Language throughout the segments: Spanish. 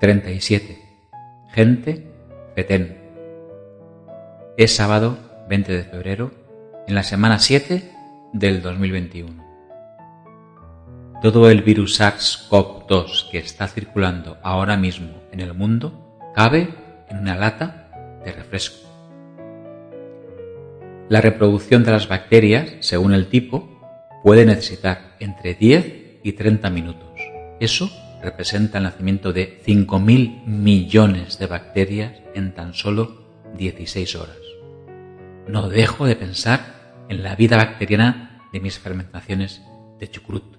37. Gente Fetén. Es sábado 20 de febrero, en la semana 7 del 2021. Todo el virus SARS-CoV-2 que está circulando ahora mismo en el mundo cabe en una lata de refresco. La reproducción de las bacterias, según el tipo, puede necesitar entre 10 y 30 minutos. Eso representa el nacimiento de 5.000 millones de bacterias en tan solo 16 horas. No dejo de pensar en la vida bacteriana de mis fermentaciones de chucrut.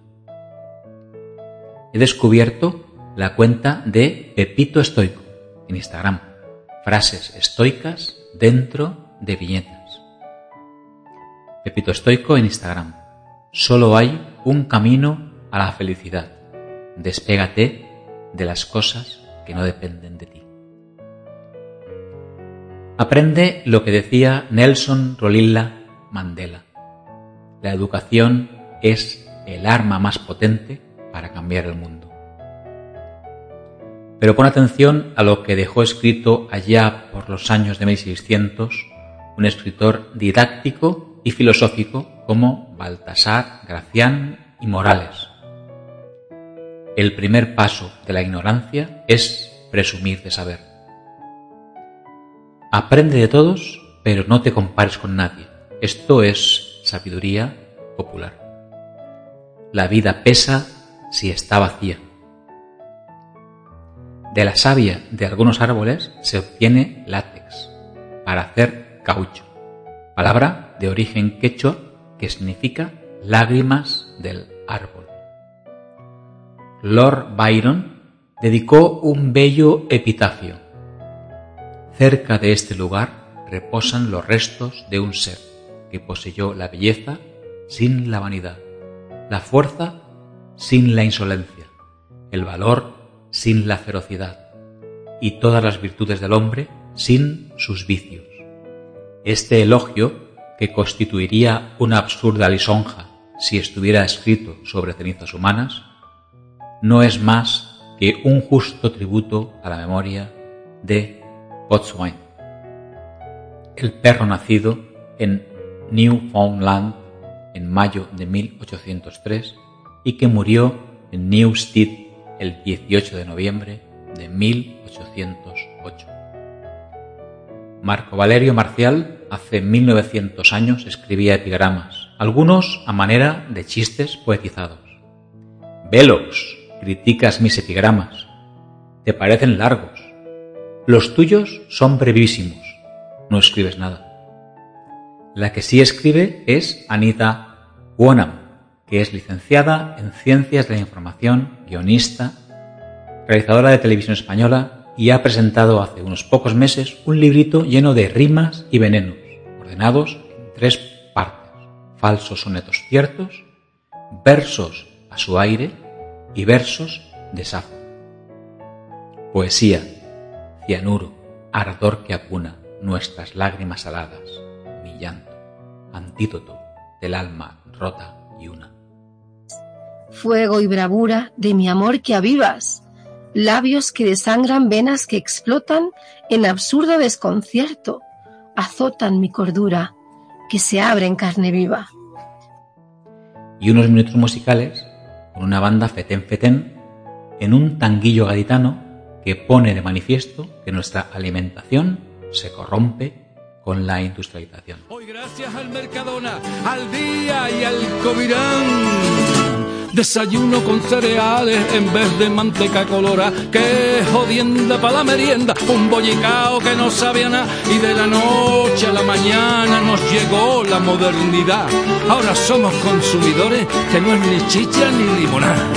He descubierto la cuenta de Pepito Estoico en Instagram. Frases estoicas dentro de viñetas. Pepito Estoico en Instagram. Solo hay un camino a la felicidad Despégate de las cosas que no dependen de ti. Aprende lo que decía Nelson Rolilla Mandela. La educación es el arma más potente para cambiar el mundo. Pero pon atención a lo que dejó escrito allá por los años de 1600 un escritor didáctico y filosófico como Baltasar Gracián y Morales el primer paso de la ignorancia es presumir de saber. Aprende de todos, pero no te compares con nadie. Esto es sabiduría popular. La vida pesa si está vacía. De la savia de algunos árboles se obtiene látex para hacer caucho, palabra de origen quechua que significa lágrimas del árbol. Lord Byron dedicó un bello epitafio. Cerca de este lugar reposan los restos de un ser que poseyó la belleza sin la vanidad, la fuerza sin la insolencia, el valor sin la ferocidad y todas las virtudes del hombre sin sus vicios. Este elogio, que constituiría una absurda lisonja si estuviera escrito sobre cenizas humanas, no es más que un justo tributo a la memoria de Botswana, el perro nacido en Newfoundland en mayo de 1803 y que murió en Newstead el 18 de noviembre de 1808. Marco Valerio Marcial hace 1900 años escribía epigramas, algunos a manera de chistes poetizados. Velox, criticas mis epigramas. Te parecen largos. Los tuyos son brevísimos. No escribes nada. La que sí escribe es Anita Wonham, que es licenciada en Ciencias de la Información, guionista, realizadora de televisión española y ha presentado hace unos pocos meses un librito lleno de rimas y venenos, ordenados en tres partes. Falsos sonetos ciertos, versos a su aire y versos de Safo. Poesía, cianuro, ardor que apuna nuestras lágrimas aladas, mi llanto, antídoto del alma rota y una. Fuego y bravura de mi amor que avivas, labios que desangran venas que explotan en absurdo desconcierto, azotan mi cordura, que se abre en carne viva. Y unos minutos musicales con una banda fetén fetén en un tanguillo gaditano que pone de manifiesto que nuestra alimentación se corrompe con la industrialización. Hoy gracias al Mercadona, al día y al Covirán. Desayuno con cereales en vez de manteca colora. Que jodienda para la merienda. Un bollicao que no sabía nada. Y de la noche a la mañana nos llegó la modernidad. Ahora somos consumidores que no es ni chicha ni limonada.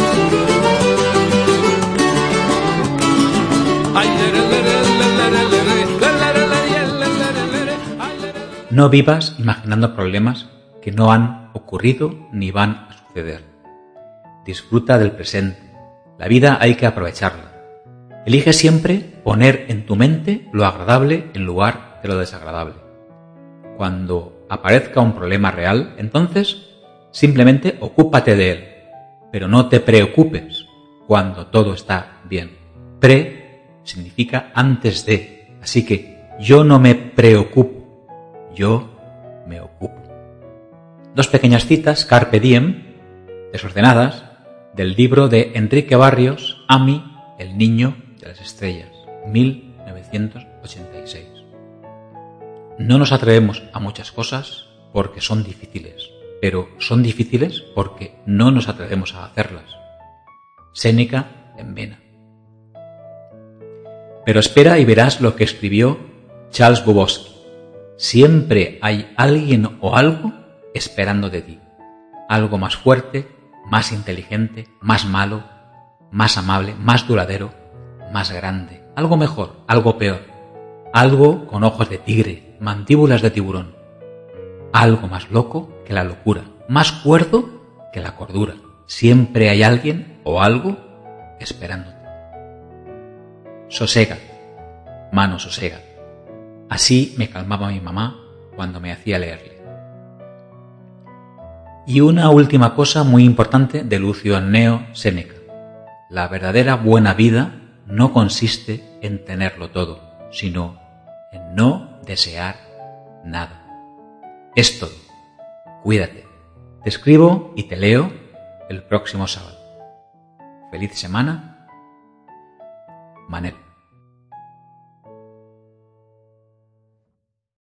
No vivas imaginando problemas que no han ocurrido ni van a suceder. Disfruta del presente. La vida hay que aprovecharla. Elige siempre poner en tu mente lo agradable en lugar de lo desagradable. Cuando aparezca un problema real, entonces simplemente ocúpate de él, pero no te preocupes cuando todo está bien. Preocúpate significa antes de, así que yo no me preocupo, yo me ocupo. Dos pequeñas citas, carpe diem, desordenadas, del libro de Enrique Barrios, Ami, el niño de las estrellas, 1986. No nos atrevemos a muchas cosas porque son difíciles, pero son difíciles porque no nos atrevemos a hacerlas. Séneca en Vena. Pero espera y verás lo que escribió Charles Bukowski. Siempre hay alguien o algo esperando de ti. Algo más fuerte, más inteligente, más malo, más amable, más duradero, más grande. Algo mejor, algo peor. Algo con ojos de tigre, mandíbulas de tiburón. Algo más loco que la locura, más cuerdo que la cordura. Siempre hay alguien o algo esperándote. Sosega, mano sosega. Así me calmaba mi mamá cuando me hacía leerle. Y una última cosa muy importante de Lucio Anneo Seneca. La verdadera buena vida no consiste en tenerlo todo, sino en no desear nada. Es todo. Cuídate. Te escribo y te leo el próximo sábado. Feliz semana. Manel.